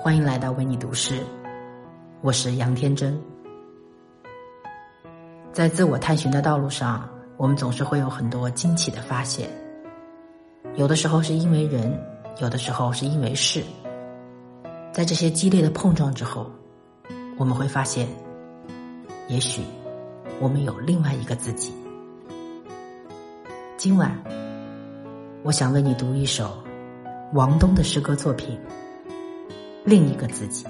欢迎来到为你读诗，我是杨天真。在自我探寻的道路上，我们总是会有很多惊奇的发现。有的时候是因为人，有的时候是因为事。在这些激烈的碰撞之后，我们会发现，也许我们有另外一个自己。今晚，我想为你读一首王东的诗歌作品。另一个自己。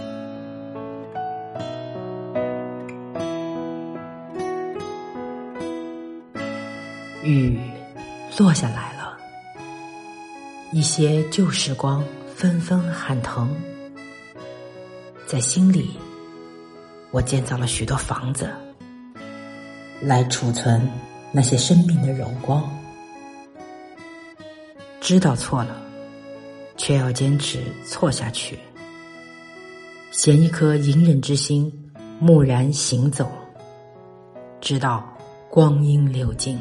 雨落下来了，一些旧时光纷纷喊疼。在心里，我建造了许多房子，来储存那些生命的荣光。知道错了，却要坚持错下去。衔一颗隐忍之心，木然行走，直到光阴流尽，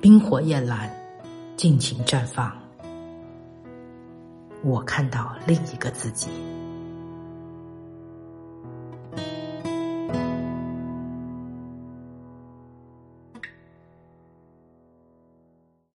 冰火焰蓝，尽情绽放。我看到另一个自己。